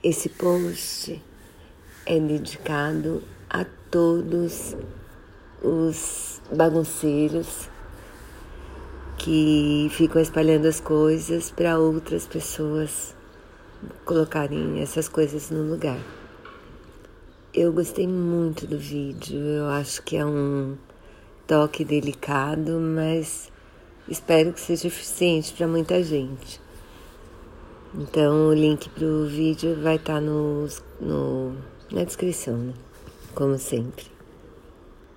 Esse post é dedicado a todos os bagunceiros que ficam espalhando as coisas para outras pessoas colocarem essas coisas no lugar. Eu gostei muito do vídeo, eu acho que é um toque delicado, mas espero que seja eficiente para muita gente. Então o link para o vídeo vai estar tá no, no, na descrição, né? como sempre.